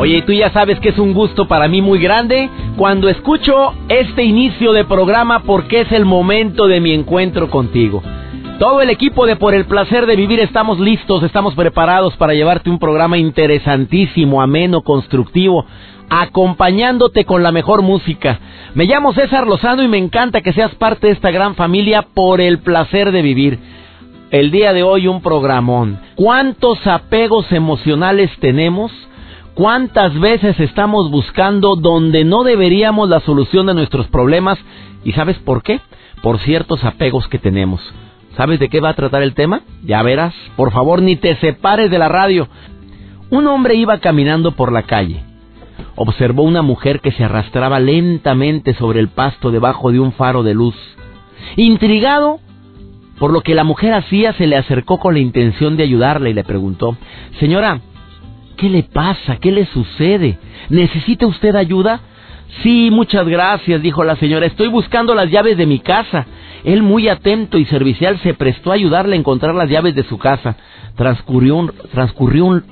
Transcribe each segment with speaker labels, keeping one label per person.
Speaker 1: Oye, tú ya sabes que es un gusto para mí muy grande cuando escucho este inicio de programa porque es el momento de mi encuentro contigo. Todo el equipo de Por el Placer de Vivir estamos listos, estamos preparados para llevarte un programa interesantísimo, ameno, constructivo, acompañándote con la mejor música. Me llamo César Lozano y me encanta que seas parte de esta gran familia Por el Placer de Vivir. El día de hoy un programón. ¿Cuántos apegos emocionales tenemos? ¿Cuántas veces estamos buscando donde no deberíamos la solución de nuestros problemas? ¿Y sabes por qué? Por ciertos apegos que tenemos. ¿Sabes de qué va a tratar el tema? Ya verás. Por favor, ni te separes de la radio. Un hombre iba caminando por la calle. Observó una mujer que se arrastraba lentamente sobre el pasto debajo de un faro de luz. Intrigado por lo que la mujer hacía, se le acercó con la intención de ayudarla y le preguntó, Señora, ¿Qué le pasa? ¿Qué le sucede? ¿Necesita usted ayuda? Sí, muchas gracias, dijo la señora. Estoy buscando las llaves de mi casa. Él, muy atento y servicial, se prestó a ayudarle a encontrar las llaves de su casa. Transcurrió un, transcurrió un,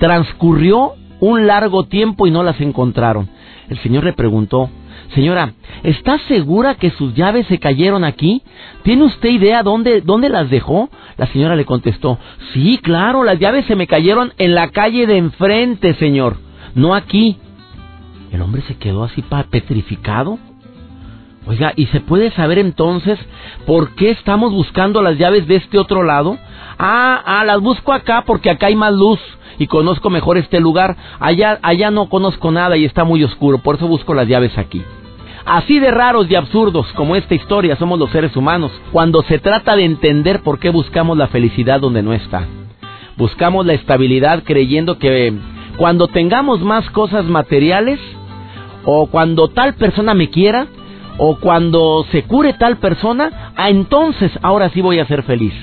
Speaker 1: transcurrió un largo tiempo y no las encontraron. El señor le preguntó, Señora, ¿está segura que sus llaves se cayeron aquí? ¿Tiene usted idea dónde, dónde las dejó? La señora le contestó, sí, claro, las llaves se me cayeron en la calle de enfrente, señor, no aquí. El hombre se quedó así petrificado. Oiga, ¿y se puede saber entonces por qué estamos buscando las llaves de este otro lado? Ah, ah, las busco acá porque acá hay más luz y conozco mejor este lugar. Allá, allá no conozco nada y está muy oscuro, por eso busco las llaves aquí. Así de raros y absurdos como esta historia somos los seres humanos cuando se trata de entender por qué buscamos la felicidad donde no está. Buscamos la estabilidad creyendo que cuando tengamos más cosas materiales o cuando tal persona me quiera o cuando se cure tal persona, ah, entonces ahora sí voy a ser feliz.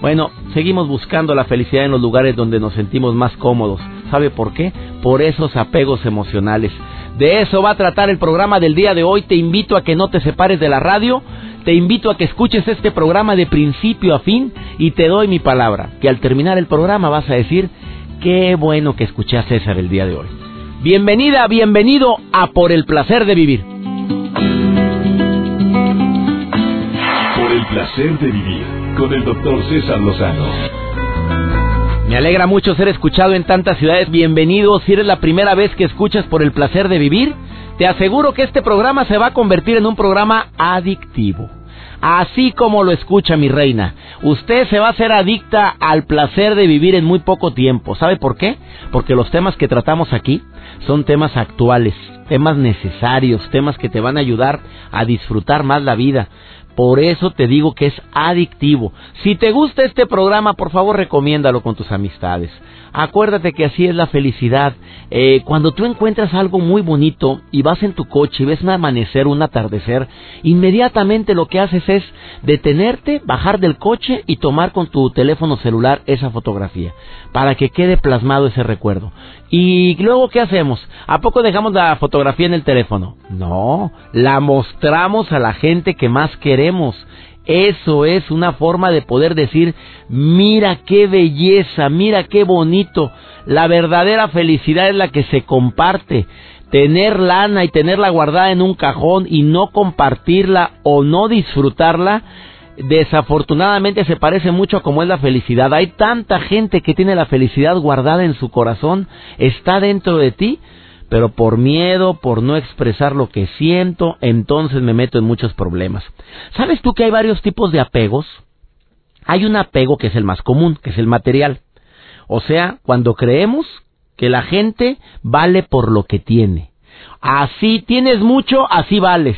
Speaker 1: Bueno, seguimos buscando la felicidad en los lugares donde nos sentimos más cómodos. ¿Sabe por qué? Por esos apegos emocionales. De eso va a tratar el programa del día de hoy. Te invito a que no te separes de la radio. Te invito a que escuches este programa de principio a fin y te doy mi palabra, que al terminar el programa vas a decir, qué bueno que escuché a César el día de hoy. Bienvenida, bienvenido a Por el Placer de Vivir.
Speaker 2: Por el Placer de Vivir con el doctor César Lozano.
Speaker 1: Me alegra mucho ser escuchado en tantas ciudades. Bienvenido. Si eres la primera vez que escuchas por el placer de vivir, te aseguro que este programa se va a convertir en un programa adictivo. Así como lo escucha mi reina, usted se va a hacer adicta al placer de vivir en muy poco tiempo. ¿Sabe por qué? Porque los temas que tratamos aquí son temas actuales, temas necesarios, temas que te van a ayudar a disfrutar más la vida. Por eso te digo que es adictivo. Si te gusta este programa, por favor recomiéndalo con tus amistades. Acuérdate que así es la felicidad. Eh, cuando tú encuentras algo muy bonito y vas en tu coche y ves un amanecer, un atardecer, inmediatamente lo que haces es detenerte, bajar del coche y tomar con tu teléfono celular esa fotografía para que quede plasmado ese recuerdo. ¿Y luego qué hacemos? ¿A poco dejamos la fotografía en el teléfono? No, la mostramos a la gente que más queremos. Eso es una forma de poder decir, mira qué belleza, mira qué bonito. La verdadera felicidad es la que se comparte. Tener lana y tenerla guardada en un cajón y no compartirla o no disfrutarla, desafortunadamente se parece mucho a como es la felicidad. Hay tanta gente que tiene la felicidad guardada en su corazón, está dentro de ti, pero por miedo, por no expresar lo que siento, entonces me meto en muchos problemas. ¿Sabes tú que hay varios tipos de apegos? Hay un apego que es el más común, que es el material. O sea, cuando creemos que la gente vale por lo que tiene. Así tienes mucho, así vales.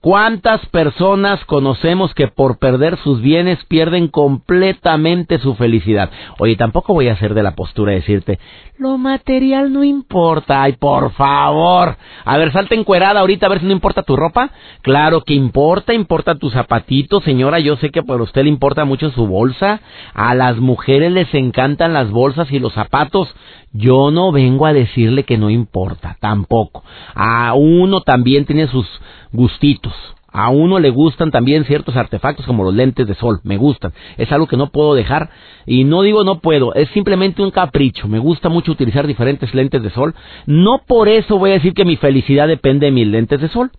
Speaker 1: ¿Cuántas personas conocemos que por perder sus bienes pierden completamente su felicidad? Oye, tampoco voy a hacer de la postura de decirte, lo material no importa. Ay, por favor. A ver, salte encuerada ahorita a ver si no importa tu ropa. Claro que importa, importa tus zapatitos, señora. Yo sé que por usted le importa mucho su bolsa. A las mujeres les encantan las bolsas y los zapatos. Yo no vengo a decirle que no importa, tampoco. A uno también tiene sus gustitos. A uno le gustan también ciertos artefactos como los lentes de sol, me gustan. Es algo que no puedo dejar y no digo no puedo, es simplemente un capricho. Me gusta mucho utilizar diferentes lentes de sol. No por eso voy a decir que mi felicidad depende de mis lentes de sol.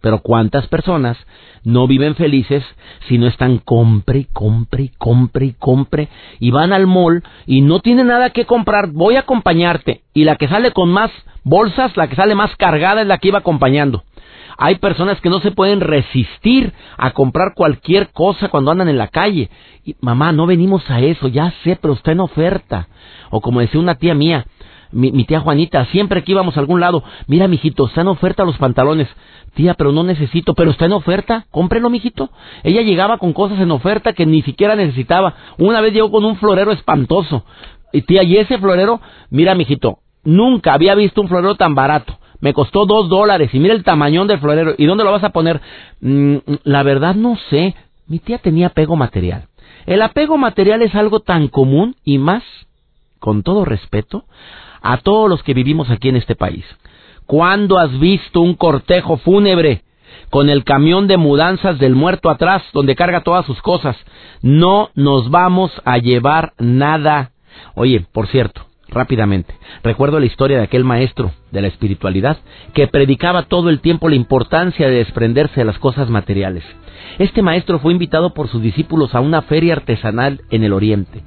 Speaker 1: Pero ¿cuántas personas no viven felices si no están compre compre compre compre y van al mall y no tienen nada que comprar? Voy a acompañarte y la que sale con más bolsas, la que sale más cargada es la que iba acompañando. Hay personas que no se pueden resistir a comprar cualquier cosa cuando andan en la calle. Y, mamá, no venimos a eso, ya sé, pero está en oferta. O como decía una tía mía, mi, mi, tía Juanita, siempre que íbamos a algún lado, mira, mijito, está en oferta los pantalones. Tía, pero no necesito, pero está en oferta, cómprelo, mijito. Ella llegaba con cosas en oferta que ni siquiera necesitaba. Una vez llegó con un florero espantoso. Y tía, y ese florero, mira, mijito, nunca había visto un florero tan barato. Me costó dos dólares y mira el tamañón del florero. ¿Y dónde lo vas a poner? Mm, la verdad no sé. Mi tía tenía apego material. El apego material es algo tan común y más, con todo respeto, a todos los que vivimos aquí en este país. ¿Cuándo has visto un cortejo fúnebre con el camión de mudanzas del muerto atrás donde carga todas sus cosas? No nos vamos a llevar nada. Oye, por cierto, rápidamente. Recuerdo la historia de aquel maestro de la espiritualidad que predicaba todo el tiempo la importancia de desprenderse de las cosas materiales. Este maestro fue invitado por sus discípulos a una feria artesanal en el Oriente,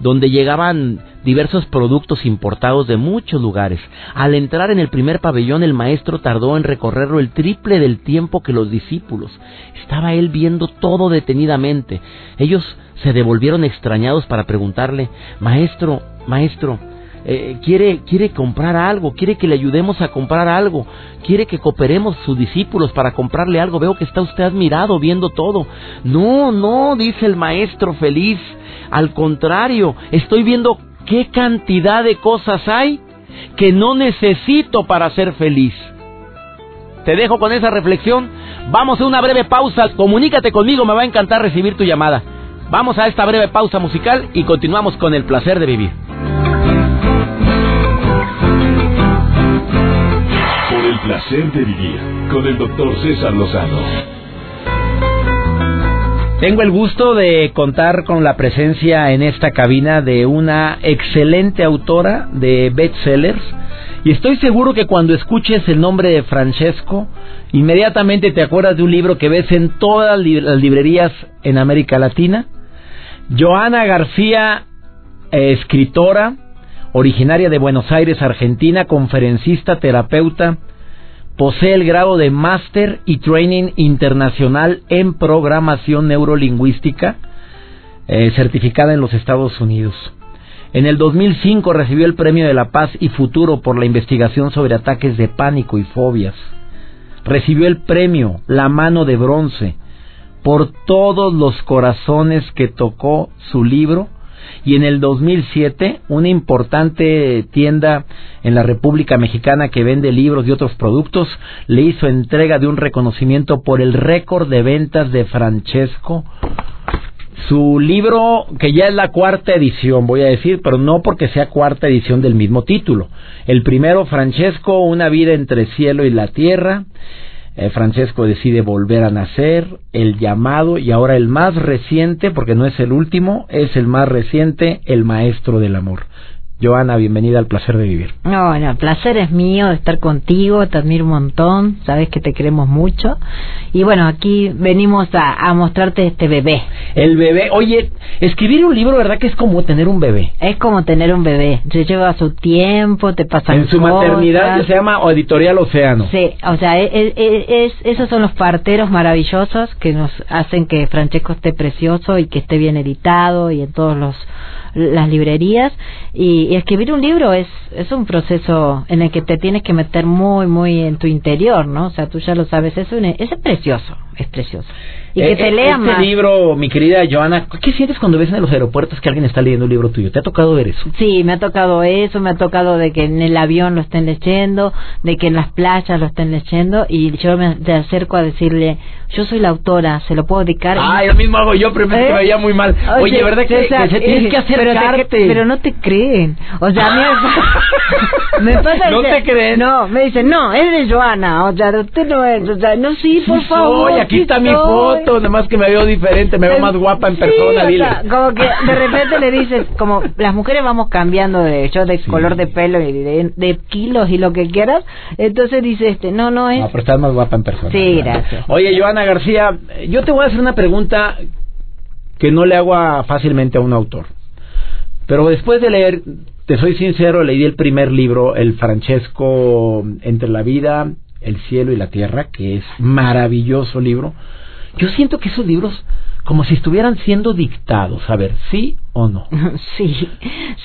Speaker 1: donde llegaban diversos productos importados de muchos lugares. Al entrar en el primer pabellón, el maestro tardó en recorrerlo el triple del tiempo que los discípulos. Estaba él viendo todo detenidamente. Ellos se devolvieron extrañados para preguntarle, Maestro, maestro, eh, quiere, quiere comprar algo, quiere que le ayudemos a comprar algo, quiere que cooperemos sus discípulos para comprarle algo. Veo que está usted admirado viendo todo. No, no, dice el maestro feliz. Al contrario, estoy viendo qué cantidad de cosas hay que no necesito para ser feliz. Te dejo con esa reflexión. Vamos a una breve pausa. Comunícate conmigo, me va a encantar recibir tu llamada. Vamos a esta breve pausa musical y continuamos con el placer de vivir.
Speaker 2: placer de vivir con el doctor César Lozano.
Speaker 1: Tengo el gusto de contar con la presencia en esta cabina de una excelente autora de bestsellers y estoy seguro que cuando escuches el nombre de Francesco, inmediatamente te acuerdas de un libro que ves en todas las librerías en América Latina. Joana García, eh, escritora, originaria de Buenos Aires, Argentina, conferencista, terapeuta, Posee el grado de Máster y Training Internacional en Programación Neurolingüística, eh, certificada en los Estados Unidos. En el 2005 recibió el Premio de la Paz y Futuro por la investigación sobre ataques de pánico y fobias. Recibió el premio La Mano de Bronce por todos los corazones que tocó su libro y en el 2007 una importante tienda en la República Mexicana que vende libros y otros productos le hizo entrega de un reconocimiento por el récord de ventas de Francesco. Su libro, que ya es la cuarta edición, voy a decir, pero no porque sea cuarta edición del mismo título. El primero, Francesco, Una vida entre cielo y la tierra. Eh, Francesco decide volver a nacer, el llamado y ahora el más reciente, porque no es el último, es el más reciente, el maestro del amor. Joana, bienvenida al placer de vivir.
Speaker 3: No, bueno, el placer es mío de estar contigo, te admiro un montón, sabes que te queremos mucho. Y bueno, aquí venimos a, mostrarte este bebé.
Speaker 1: El bebé, oye, escribir un libro, ¿verdad que es como tener un bebé?
Speaker 3: Es como tener un bebé, se lleva su tiempo, te pasa
Speaker 1: En su maternidad se llama Editorial Océano.
Speaker 3: Sí, o sea, e, e, e, es, esos son los parteros maravillosos que nos hacen que Francesco esté precioso y que esté bien editado y en todos los las librerías y y, escribir un libro es, es un proceso en el que te tienes que meter muy, muy en tu interior, ¿no? O sea, tú ya lo sabes, es, un, es precioso, es precioso.
Speaker 1: Y que eh, te lea este libro, mi querida Joana, ¿qué sientes cuando ves en los aeropuertos que alguien está leyendo un libro tuyo? ¿Te ha tocado ver eso?
Speaker 3: Sí, me ha tocado eso, me ha tocado de que en el avión lo estén leyendo, de que en las playas lo estén leyendo, y yo me acerco a decirle, yo soy la autora, se lo puedo dedicar.
Speaker 1: Ah, lo mismo hago yo, pero me ¿Eh? veía muy mal. Oye, ¿verdad que, se tienes que acercarte?
Speaker 3: Pero, pero, no te creen. O sea, a mí me, pasa
Speaker 1: No te creen.
Speaker 3: No, me dicen, no, es de Joana, o sea, usted no es, o sea, no, sí, por favor.
Speaker 1: Oye, aquí está mi foto, nada más que me veo diferente, me veo más guapa en persona,
Speaker 3: dile. O sea, como que de repente le dices, como las mujeres vamos cambiando de hecho, de color de pelo y de, de, kilos y lo que quieras, entonces dice este, no, no es...
Speaker 1: No, pero estás más guapa en persona.
Speaker 3: Sí, gracias.
Speaker 1: Oye, Joana García, yo te voy a hacer una pregunta que no le hago fácilmente a un autor. Pero después de leer, te soy sincero, leí el primer libro, el Francesco Entre la vida, el cielo y la tierra, que es maravilloso libro. Yo siento que esos libros como si estuvieran siendo dictados, a ver, ¿sí o no?
Speaker 3: Sí,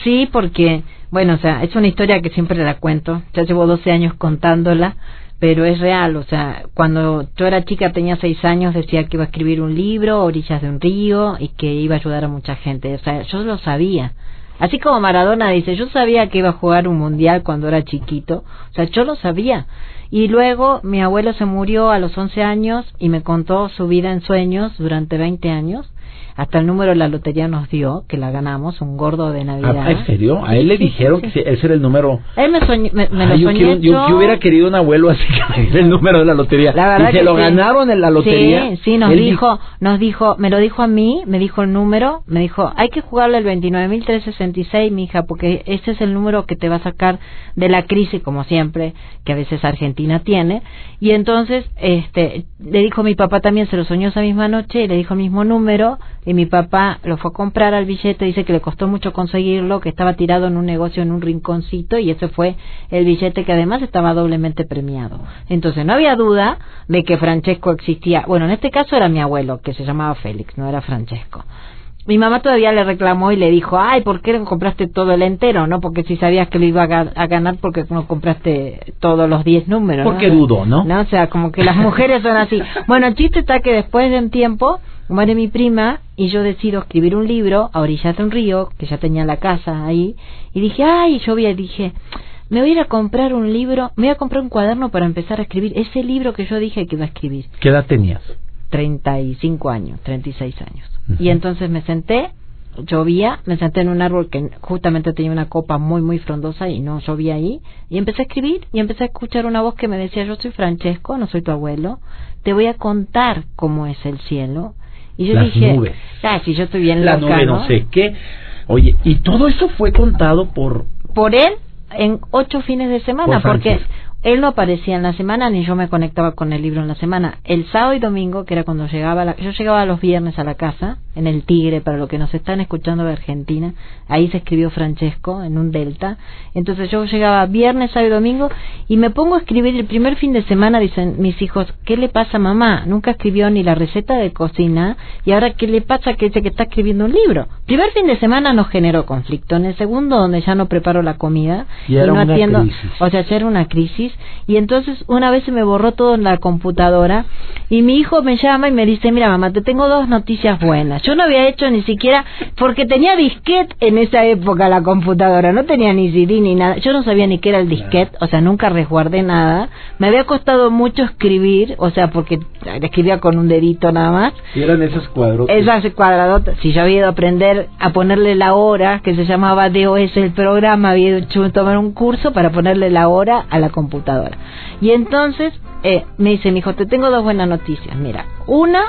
Speaker 3: sí, porque, bueno, o sea, es una historia que siempre la cuento, ya llevo 12 años contándola, pero es real, o sea, cuando yo era chica, tenía seis años, decía que iba a escribir un libro, Orillas de un río, y que iba a ayudar a mucha gente, o sea, yo lo sabía. Así como Maradona dice, yo sabía que iba a jugar un mundial cuando era chiquito, o sea, yo lo sabía. Y luego mi abuelo se murió a los 11 años y me contó su vida en sueños durante 20 años hasta el número de la lotería nos dio, que la ganamos, un gordo de Navidad.
Speaker 1: Ah, ¿En serio? A él le dijeron que ese era el número.
Speaker 3: Él me, me, lo yo,
Speaker 1: soñé yo, yo, hubiera querido un abuelo así que me diera el número de la lotería. La verdad y se lo ganaron en la lotería.
Speaker 3: Sí, sí, nos dijo, nos dijo, me lo dijo a mí, me dijo el número, me dijo, hay que jugarle el 29.366, mi hija, porque ese es el número que te va a sacar de la crisis, como siempre, que a veces Argentina tiene. Y entonces, este, le dijo mi papá también, se lo soñó esa misma noche, y le dijo el mismo número, y mi papá lo fue a comprar al billete, dice que le costó mucho conseguirlo, que estaba tirado en un negocio en un rinconcito y ese fue el billete que además estaba doblemente premiado. Entonces no había duda de que Francesco existía. Bueno, en este caso era mi abuelo, que se llamaba Félix, no era Francesco. Mi mamá todavía le reclamó y le dijo, ay, ¿por qué no compraste todo el entero? No, porque si sabías que lo iba a, ganar, porque no compraste todos los 10 números.
Speaker 1: Porque dudo, ¿no?
Speaker 3: ¿no? O sea, como que las mujeres son así. Bueno, el chiste está que después de un tiempo muere mi prima y yo decido escribir un libro a orillas de un río, que ya tenía la casa ahí, y dije, ay, yo vi, dije, me voy a ir a comprar un libro, me voy a comprar un cuaderno para empezar a escribir ese libro que yo dije que iba a escribir.
Speaker 1: ¿Qué edad tenías?
Speaker 3: 35 años, 36 años. Y entonces me senté, llovía, me senté en un árbol que justamente tenía una copa muy, muy frondosa y no llovía ahí, y empecé a escribir y empecé a escuchar una voz que me decía, yo soy Francesco, no soy tu abuelo, te voy a contar cómo es el cielo, y yo dije,
Speaker 1: nubes.
Speaker 3: ah, si yo estoy bien
Speaker 1: La nube no sé qué. Oye, y todo eso fue contado por...
Speaker 3: Por él en ocho fines de semana, porque él no aparecía en la semana ni yo me conectaba con el libro en la semana. El sábado y domingo, que era cuando llegaba, la, yo llegaba los viernes a la casa, en el Tigre, para los que nos están escuchando de Argentina, ahí se escribió Francesco, en un delta. Entonces yo llegaba viernes, sábado y domingo y me pongo a escribir el primer fin de semana, dicen mis hijos, ¿qué le pasa a mamá? Nunca escribió ni la receta de cocina y ahora ¿qué le pasa que dice que está escribiendo un libro? Primer fin de semana no generó conflicto, en el segundo donde ya no preparo la comida
Speaker 1: y, no atiendo,
Speaker 3: o sea, ya era una crisis y entonces una vez se me borró todo en la computadora y mi hijo me llama y me dice, mira mamá, te tengo dos noticias buenas. Yo no había hecho ni siquiera, porque tenía disquete en esa época la computadora, no tenía ni CD ni nada. Yo no sabía ni qué era el disquete, o sea, nunca resguardé nada. Me había costado mucho escribir, o sea, porque escribía con un dedito nada más.
Speaker 1: Y eran esos cuadros.
Speaker 3: Esas cuadradotas. Si yo había ido a aprender a ponerle la hora, que se llamaba DOS el programa, había hecho tomar un curso para ponerle la hora a la computadora. Y entonces eh, me dice mi hijo, te tengo dos buenas noticias. Mira, una,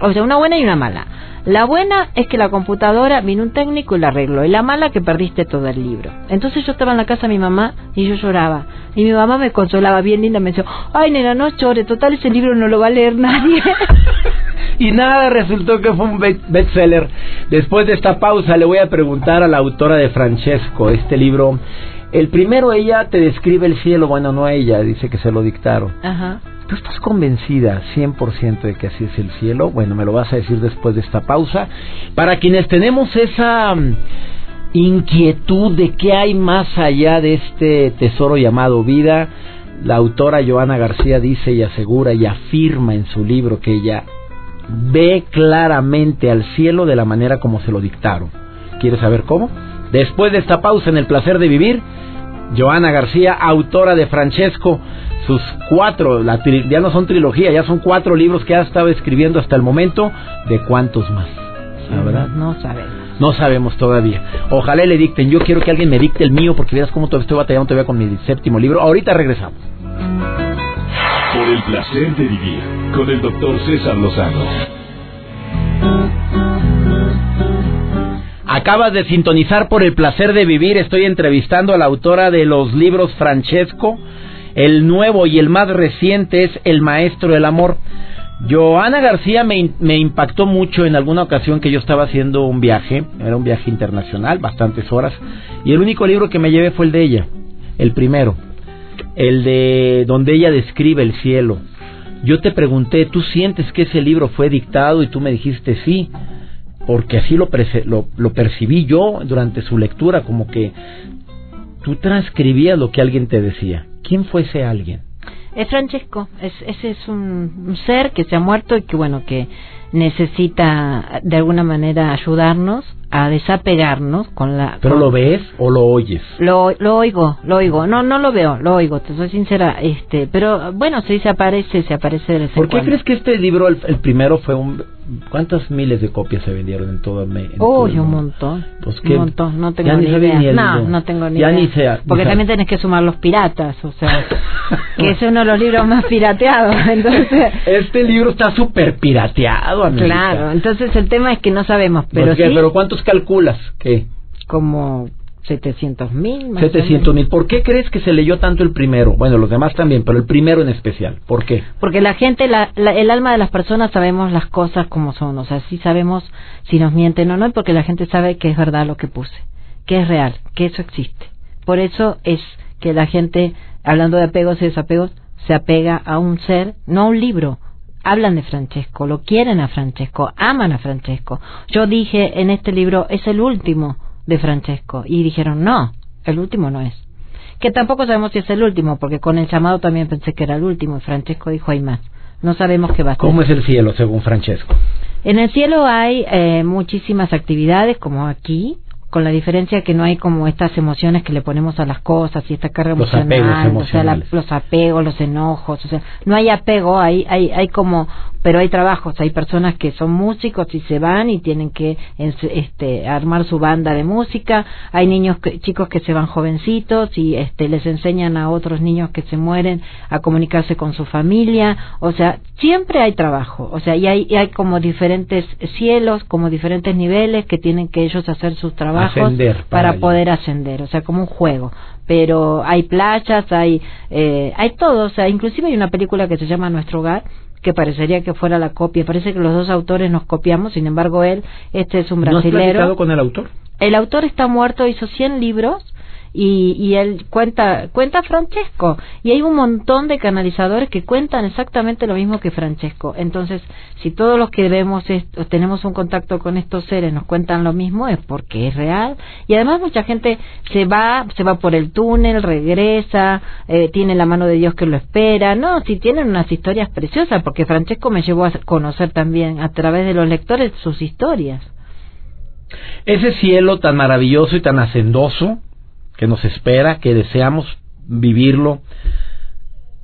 Speaker 3: o sea, una buena y una mala. La buena es que la computadora vino un técnico y la arregló. Y la mala que perdiste todo el libro. Entonces yo estaba en la casa de mi mamá y yo lloraba. Y mi mamá me consolaba bien linda. Me decía, ay nena, no llores. Total, ese libro no lo va a leer nadie.
Speaker 1: y nada, resultó que fue un bestseller. Después de esta pausa le voy a preguntar a la autora de Francesco, este libro el primero ella te describe el cielo, bueno, no ella, dice que se lo dictaron.
Speaker 3: Ajá.
Speaker 1: ¿Tú estás convencida 100% de que así es el cielo? Bueno, me lo vas a decir después de esta pausa. Para quienes tenemos esa inquietud de qué hay más allá de este tesoro llamado vida, la autora Joana García dice y asegura y afirma en su libro que ella ve claramente al cielo de la manera como se lo dictaron. ¿Quieres saber cómo? Después de esta pausa en el placer de vivir, Joana García, autora de Francesco, sus cuatro, ya no son trilogía, ya son cuatro libros que ha estado escribiendo hasta el momento, ¿de cuántos más?
Speaker 3: ¿Verdad? No sabemos.
Speaker 1: No sabemos todavía. Ojalá le dicten. Yo quiero que alguien me dicte el mío porque verás cómo estoy batallando todavía con mi séptimo libro. Ahorita regresamos.
Speaker 2: Por el placer de vivir con el doctor César Lozano.
Speaker 1: Acabas de sintonizar por el placer de vivir. Estoy entrevistando a la autora de los libros Francesco. El nuevo y el más reciente es El Maestro del Amor. Joana García me, me, impactó mucho en alguna ocasión que yo estaba haciendo un viaje, era un viaje internacional, bastantes horas, y el único libro que me llevé fue el de ella, el primero, el de donde ella describe el cielo. Yo te pregunté, ¿tú sientes que ese libro fue dictado? Y tú me dijiste sí, porque así lo, lo, lo percibí yo durante su lectura, como que tú transcribías lo que alguien te decía. ¿Quién fue ese alguien?
Speaker 3: Es Francesco, es, ese es un, ser que se ha muerto y que bueno, que necesita de alguna manera ayudarnos a desapegarnos con la...
Speaker 1: ¿Pero lo ves o lo oyes?
Speaker 3: Lo, lo oigo, lo oigo. No, no lo veo, lo oigo, te soy sincera. este Pero bueno, si se aparece, se aparece
Speaker 1: ¿Por qué crees que este libro, el, primero, fue un... ¿Cuántas miles de copias se vendieron en todo, el
Speaker 3: Oh, un montón. Pues un montón, no tengo ni idea. no, no tengo ni ya idea. Ni sea, Porque también tenés que sumar los piratas, o sea, que es uno de los libros más pirateados. Entonces...
Speaker 1: Este libro está súper pirateado, amiga.
Speaker 3: Claro, entonces el tema es que no sabemos, pero sí...
Speaker 1: ¿Pero cuántos calculas que?
Speaker 3: Como 700 mil.
Speaker 1: 700 mil. ¿Por qué crees que se leyó tanto el primero? Bueno, los demás también, pero el primero en especial. ¿Por qué?
Speaker 3: Porque la gente, la, el alma de las personas sabemos las cosas como son. O sea, sí sabemos si nos mienten o no, porque la gente sabe que es verdad lo que puse, que es real, que eso existe. Por eso es que la gente, hablando de apegos y desapegos, se apega a un ser, no a un libro, hablan de Francesco, lo quieren a Francesco, aman a Francesco. Yo dije en este libro, es el último de Francesco. Y dijeron, no, el último no es. Que tampoco sabemos si es el último, porque con el llamado también pensé que era el último. Y Francesco dijo, hay más. No sabemos qué va a ser.
Speaker 1: ¿Cómo es el cielo, según Francesco?
Speaker 3: En el cielo hay eh, muchísimas actividades, como aquí, con la diferencia que no hay como estas emociones que le ponemos a las cosas y esta carga
Speaker 1: los
Speaker 3: emocional,
Speaker 1: o sea,
Speaker 3: los apegos, los enojos, o sea, no hay apego, hay, hay, hay como pero hay trabajos, hay personas que son músicos y se van y tienen que este, armar su banda de música, hay niños chicos que se van jovencitos y este, les enseñan a otros niños que se mueren a comunicarse con su familia, o sea, siempre hay trabajo, o sea, y hay, hay como diferentes cielos, como diferentes niveles que tienen que ellos hacer sus trabajos para, poder ascender, o sea, como un juego pero hay playas, hay eh, hay todo, o sea, inclusive hay una película que se llama Nuestro Hogar que parecería que fuera la copia. Parece que los dos autores nos copiamos, sin embargo él, este es un brasilero.
Speaker 1: ¿No has con el autor?
Speaker 3: El autor está muerto, hizo 100 libros y, y él cuenta cuenta Francesco. Y hay un montón de canalizadores que cuentan exactamente lo mismo que Francesco. Entonces si todos los que vemos esto, tenemos un contacto con estos seres nos cuentan lo mismo es porque es real. Y además mucha gente se va se va por el túnel regresa eh, tiene la mano de Dios que lo espera. No si tienen unas historias preciosas porque Francesco me llevó a conocer también a través de los lectores sus historias.
Speaker 1: Ese cielo tan maravilloso y tan hacendoso que nos espera, que deseamos vivirlo.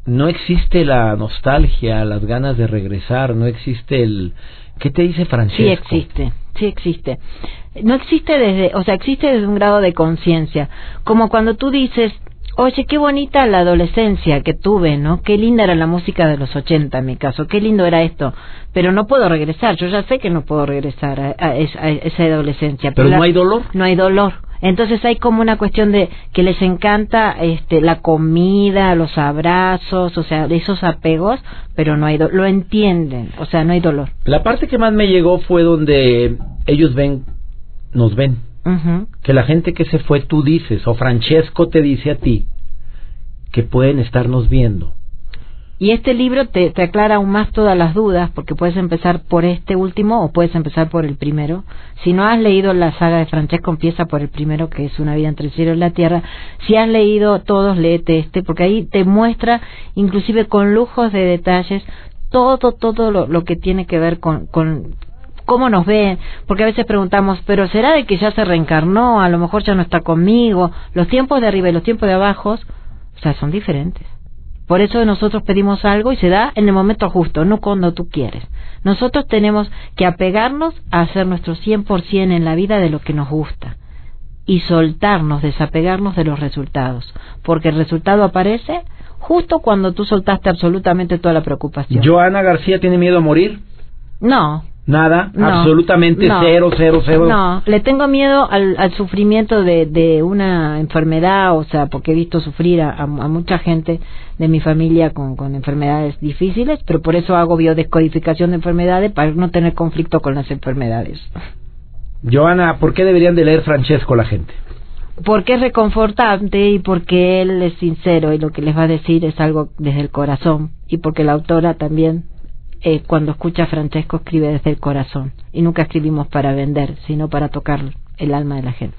Speaker 1: No existe la nostalgia, las ganas de regresar, no existe el... ¿Qué te dice Francisco?
Speaker 3: Sí existe, sí existe. No existe desde, o sea, existe desde un grado de conciencia. Como cuando tú dices, Oye, qué bonita la adolescencia que tuve, ¿no? Qué linda era la música de los 80 en mi caso, qué lindo era esto. Pero no puedo regresar, yo ya sé que no puedo regresar a, esa adolescencia.
Speaker 1: Pero, no hay dolor.
Speaker 3: No hay dolor. Entonces hay como una cuestión de que les encanta este, la comida, los abrazos, o sea, esos apegos, pero no hay lo entienden, o sea, no hay dolor.
Speaker 1: La parte que más me llegó fue donde ellos ven, nos ven, que la gente que se fue tú dices, o Francesco te dice a ti, que pueden estarnos viendo.
Speaker 3: Y este libro te, te, aclara aún más todas las dudas, porque puedes empezar por este último o puedes empezar por el primero. Si no has leído la saga de Francesco, empieza por el primero, que es Una vida entre el cielo y la tierra. Si has leído todos, léete este, porque ahí te muestra, inclusive con lujos de detalles, todo, todo lo, lo que tiene que ver con, con cómo nos ven, porque a veces preguntamos, pero ¿será de que ya se reencarnó? A lo mejor ya no está conmigo. Los tiempos de arriba y los tiempos de abajo, o sea, son diferentes. Por eso nosotros pedimos algo y se da en el momento justo, no cuando tú quieres. Nosotros tenemos que apegarnos a hacer nuestro 100% en la vida de lo que nos gusta y soltarnos, desapegarnos de los resultados, porque el resultado aparece justo cuando tú soltaste absolutamente toda la preocupación.
Speaker 1: ¿Joana García tiene miedo a morir?
Speaker 3: No,
Speaker 1: Nada, absolutamente cero, cero, cero.
Speaker 3: No, le tengo miedo al, al sufrimiento de, de, una enfermedad, o sea, porque he visto sufrir a, a, mucha gente de mi familia con, con, enfermedades difíciles, pero por eso hago biodescodificación de enfermedades para no tener conflicto con las enfermedades.
Speaker 1: Joana, ¿por qué deberían de leer Francesco la gente?
Speaker 3: Porque es reconfortante y porque él es sincero y lo que les va a decir es algo desde el corazón y porque la autora también eh, cuando escucha a Francesco escribe desde el corazón y nunca escribimos para vender, sino para tocar el alma de la gente.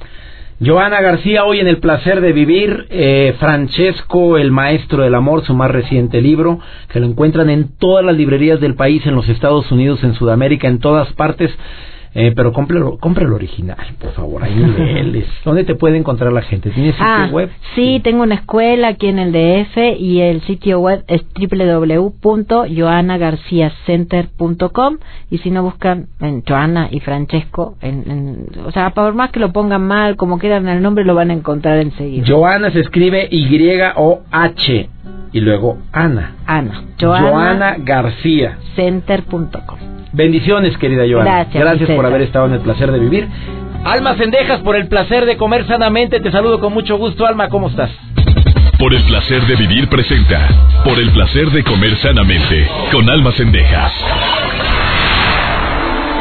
Speaker 1: Joana García, hoy en El Placer de Vivir, eh, Francesco, el Maestro del Amor, su más reciente libro, que lo encuentran en todas las librerías del país, en los Estados Unidos, en Sudamérica, en todas partes. Eh, pero compre, compre el original, por favor, ahí lees. ¿Dónde te puede encontrar la gente? ¿Tienes sitio
Speaker 3: ah,
Speaker 1: web?
Speaker 3: Sí, tengo una escuela aquí en el DF y el sitio web es www.joanagarciacenter.com y si no buscan en Joana y Francesco, en, o sea, por más que lo pongan mal, como quieran el nombre, lo van a encontrar enseguida.
Speaker 1: Joana se escribe Y-O-H y luego Ana.
Speaker 3: Ana.
Speaker 1: Joana, García.
Speaker 3: Center.com.
Speaker 1: Bendiciones, querida Joana.
Speaker 3: Gracias.
Speaker 1: Gracias por haber estado en el placer de vivir. Alma Cendejas, por el placer de comer sanamente. Te saludo con mucho gusto, Alma. ¿Cómo estás?
Speaker 2: Por el placer de vivir presenta. Por el placer de comer sanamente. Con Alma Cendejas.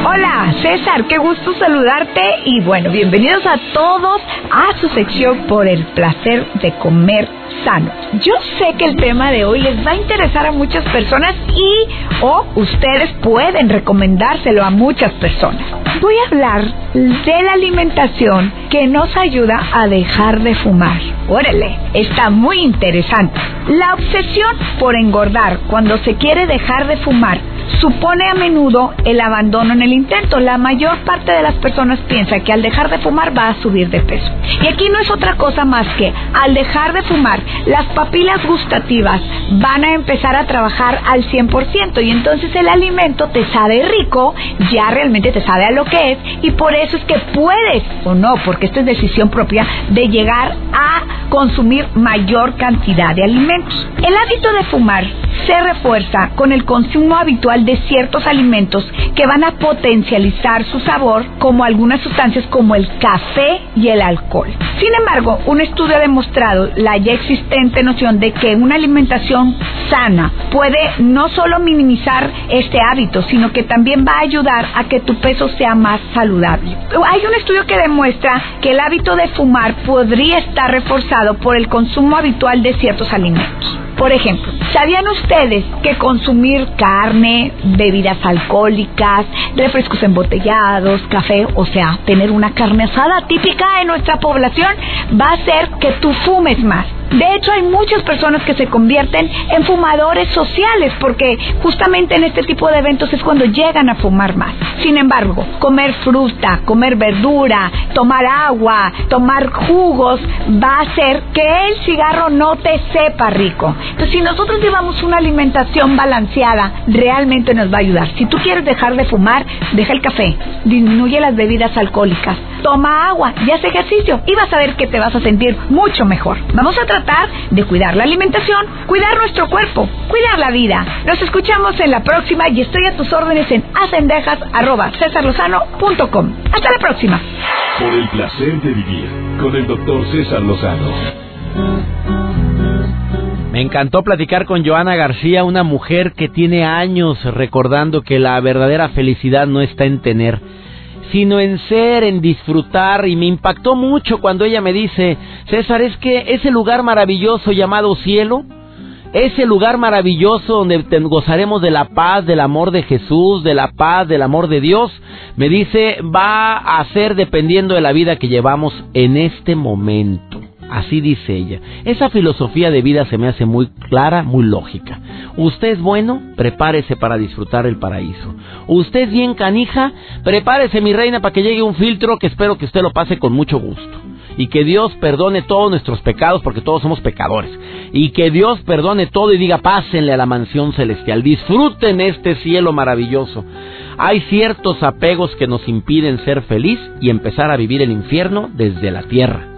Speaker 4: Hola, César, qué gusto saludarte y bueno, bienvenidos a todos a su sección por el placer de comer sano. Yo sé que el tema de hoy les va a interesar a muchas personas y o ustedes pueden recomendárselo a muchas personas. Voy a hablar de la alimentación que nos ayuda a dejar de fumar. Órale, está muy interesante. La obsesión por engordar cuando se quiere dejar de fumar supone a menudo el abandono en el intento. La mayor parte de las personas piensa que al dejar de fumar va a subir de peso. Y aquí no es otra cosa más que al dejar de fumar, las papilas gustativas van a empezar a trabajar al 100% y entonces el alimento te sabe rico, ya realmente te sabe a lo que es y por eso es que puedes o no, porque esto es decisión propia, de llegar a consumir mayor cantidad de alimentos. El hábito de fumar se refuerza con el consumo habitual de ciertos alimentos que van a potencializar su sabor, como algunas sustancias como el café y el alcohol. Sin embargo, un estudio ha demostrado la ya existente noción de que una alimentación sana puede no solo minimizar este hábito, sino que también va a ayudar a que tu peso sea más saludable. Hay un estudio que demuestra que el hábito de fumar podría estar reforzado por el consumo habitual de ciertos alimentos. Por ejemplo, ¿sabían ustedes que consumir carne, bebidas alcohólicas, refrescos embotellados, café, o sea, tener una carne asada típica en nuestra población, va a hacer que tú fumes más? De hecho, hay muchas personas que se convierten en fumadores sociales porque justamente en este tipo de eventos es cuando llegan a fumar más. Sin embargo, comer fruta, comer verdura, tomar agua, tomar jugos va a hacer que el cigarro no te sepa rico. Entonces, si nosotros llevamos una alimentación balanceada, realmente nos va a ayudar. Si tú quieres dejar de fumar, deja el café, disminuye las bebidas alcohólicas, toma agua y haz ejercicio y vas a ver que te vas a sentir mucho mejor. Vamos a tratar de cuidar la alimentación, cuidar nuestro cuerpo, cuidar la vida. Nos escuchamos en la próxima y estoy a tus órdenes en acendejas.com. Hasta la próxima.
Speaker 2: Por el placer de vivir con el doctor César Lozano.
Speaker 1: Me encantó platicar con Joana García, una mujer que tiene años recordando que la verdadera felicidad no está en tener, sino en ser, en disfrutar, y me impactó mucho cuando ella me dice, César, es que ese lugar maravilloso llamado cielo ese lugar maravilloso donde gozaremos de la paz, del amor de Jesús, de la paz, del amor de Dios, me dice, va a ser dependiendo de la vida que llevamos en este momento. Así dice ella. Esa filosofía de vida se me hace muy clara, muy lógica. Usted es bueno, prepárese para disfrutar el paraíso. Usted es bien canija, prepárese mi reina para que llegue un filtro que espero que usted lo pase con mucho gusto y que Dios perdone todos nuestros pecados porque todos somos pecadores y que Dios perdone todo y diga pásenle a la mansión celestial, disfruten este cielo maravilloso. Hay ciertos apegos que nos impiden ser feliz y empezar a vivir el infierno desde la tierra.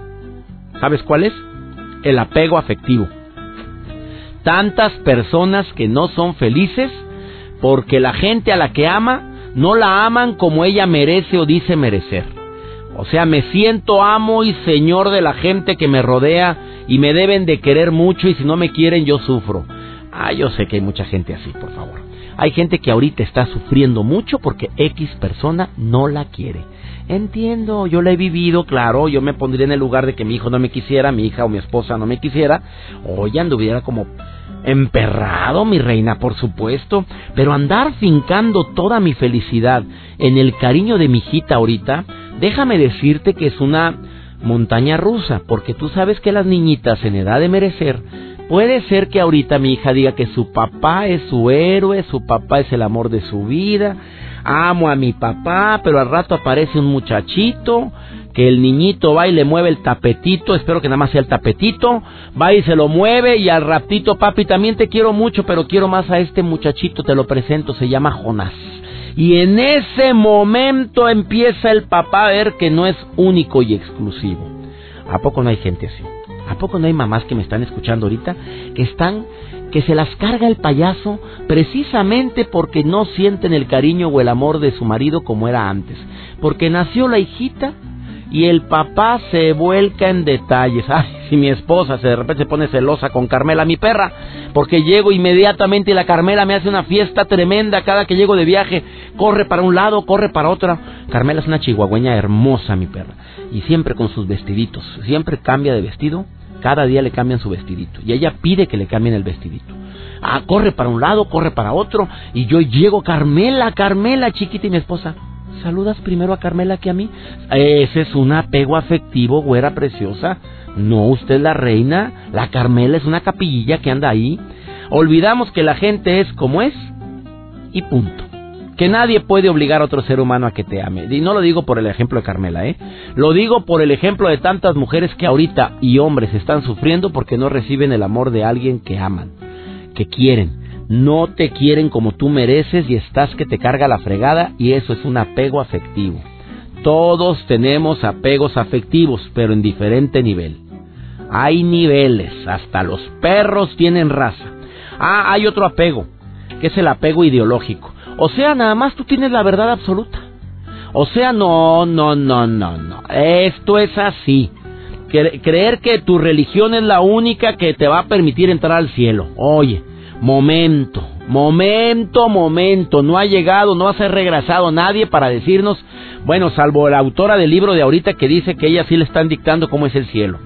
Speaker 1: ¿Sabes cuál es? El apego afectivo. Tantas personas que no son felices porque la gente a la que ama no la aman como ella merece o dice merecer. O sea, me siento amo y señor de la gente que me rodea y me deben de querer mucho y si no me quieren yo sufro. Ah, yo sé que hay mucha gente así, por favor. Hay gente que ahorita está sufriendo mucho porque X persona no la quiere. Entiendo, yo la he vivido, claro, yo me pondría en el lugar de que mi hijo no me quisiera, mi hija o mi esposa no me quisiera, ya anduviera como emperrado, mi reina, por supuesto, pero andar fincando toda mi felicidad en el cariño de mi hijita ahorita, déjame decirte que es una montaña rusa, porque tú sabes que las niñitas en edad de merecer, puede ser que ahorita mi hija diga que su papá es su héroe, su papá es el amor de su vida, amo a mi papá, pero al rato aparece un muchachito, que el niñito va y le mueve el tapetito, espero que nada más sea el tapetito, va y se lo mueve y al ratito, papi, también te quiero mucho, pero quiero más a este muchachito, te lo presento, se llama Jonás. Y en ese momento empieza el papá a ver que no es único y exclusivo. ¿A poco no hay gente así? ¿A poco no hay mamás que me están escuchando ahorita que están que se las carga el payaso precisamente porque no sienten el cariño o el amor de su marido como era antes? Porque nació la hijita y el papá se vuelca en detalles. Ay, si mi esposa se de repente se pone celosa con Carmela, mi perra, porque llego inmediatamente y la Carmela me hace una fiesta tremenda cada que llego de viaje, corre para un lado, corre para otro. Carmela es una chihuahueña hermosa, mi perra, y siempre con sus vestiditos, siempre cambia de vestido, cada día le cambian su vestidito, y ella pide que le cambien el vestidito. Ah, corre para un lado, corre para otro, y yo llego, Carmela, Carmela, chiquita y mi esposa saludas primero a Carmela que a mí. Ese es un apego afectivo, güera preciosa. No, usted es la reina. La Carmela es una capillilla que anda ahí. Olvidamos que la gente es como es y punto. Que nadie puede obligar a otro ser humano a que te ame. Y no lo digo por el ejemplo de Carmela, ¿eh? Lo digo por el ejemplo de tantas mujeres que ahorita y hombres están sufriendo porque no reciben el amor de alguien que aman, que quieren no te quieren como tú mereces y estás que te carga la fregada y eso es un apego afectivo. Todos tenemos apegos afectivos, pero en diferente nivel. Hay niveles, hasta los perros tienen raza. Ah, hay otro apego, que es el apego ideológico. O sea, nada más tú tienes la verdad absoluta. O sea, no, no, no, no, no. Esto es así. Creer que tu religión es la única que te va a permitir entrar al cielo. Oye, Momento, momento, momento. No ha llegado, no ha ser regresado nadie para decirnos, bueno, salvo la autora del libro de ahorita que dice que ella sí le están dictando cómo es el cielo,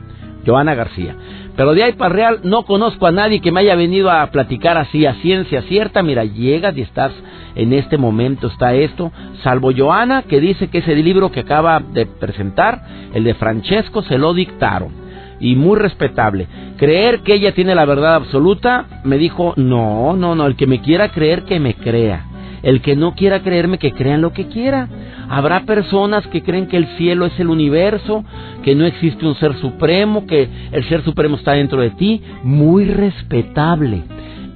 Speaker 1: Joana García. Pero de ahí para real no conozco a nadie que me haya venido a platicar así a ciencia cierta. Mira, llegas y estás en este momento, está esto. Salvo Joana que dice que ese libro que acaba de presentar, el de Francesco, se lo dictaron y muy respetable. Creer que ella tiene la verdad absoluta, me dijo, no, no, no, el que me quiera creer, que me crea. El que no quiera creerme, que crean lo que quiera. Habrá personas que creen que el cielo es el universo, que no existe un ser supremo, que el ser supremo está dentro de ti. Muy respetable.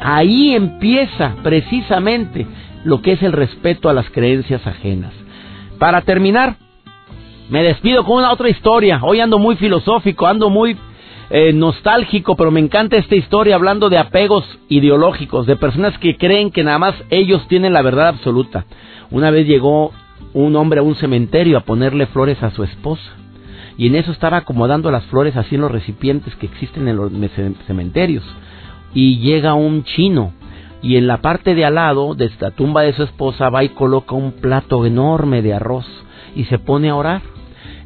Speaker 1: Ahí empieza precisamente lo que es el respeto a las creencias ajenas. Para terminar, me despido con una otra historia. Hoy ando muy filosófico, ando muy eh, nostálgico, pero me encanta esta historia hablando de apegos ideológicos, de personas que creen que nada más ellos tienen la verdad absoluta. Una vez llegó un hombre a un cementerio a ponerle flores a su esposa. Y en eso estaba acomodando las flores así en los recipientes que existen en los cementerios. Y llega un chino y en la parte de al lado de esta tumba de su esposa va y coloca un plato enorme de arroz y se pone a orar.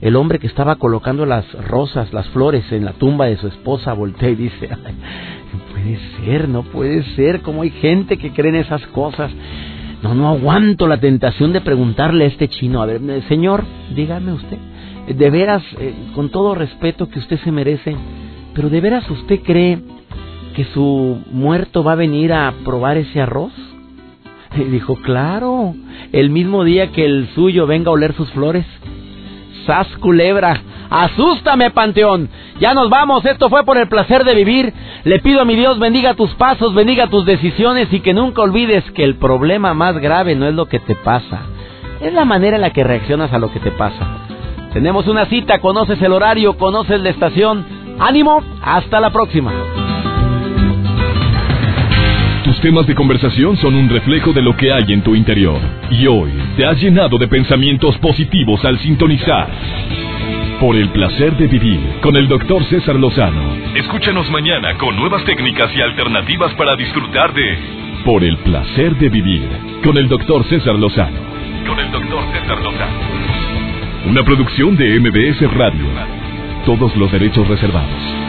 Speaker 1: El hombre que estaba colocando las rosas, las flores en la tumba de su esposa voltea y dice, puede ser, no puede ser, como hay gente que cree en esas cosas. No, no aguanto la tentación de preguntarle a este chino, a ver, eh, señor, dígame usted, de veras, eh, con todo respeto que usted se merece, pero de veras usted cree que su muerto va a venir a probar ese arroz? Y dijo, claro, el mismo día que el suyo venga a oler sus flores. ¡Sas culebra! ¡Asústame, Panteón! Ya nos vamos, esto fue por el placer de vivir. Le pido a mi Dios bendiga tus pasos, bendiga tus decisiones y que nunca olvides que el problema más grave no es lo que te pasa, es la manera en la que reaccionas a lo que te pasa. Tenemos una cita, conoces el horario, conoces la estación. Ánimo, hasta la próxima.
Speaker 2: Tus temas de conversación son un reflejo de lo que hay en tu interior. Y hoy te has llenado de pensamientos positivos al sintonizar. Por el placer de vivir con el doctor César Lozano. Escúchanos mañana con nuevas técnicas y alternativas para disfrutar de Por el placer de vivir con el doctor César Lozano. Con el doctor César Lozano. Una producción de MBS Radio. Todos los derechos reservados.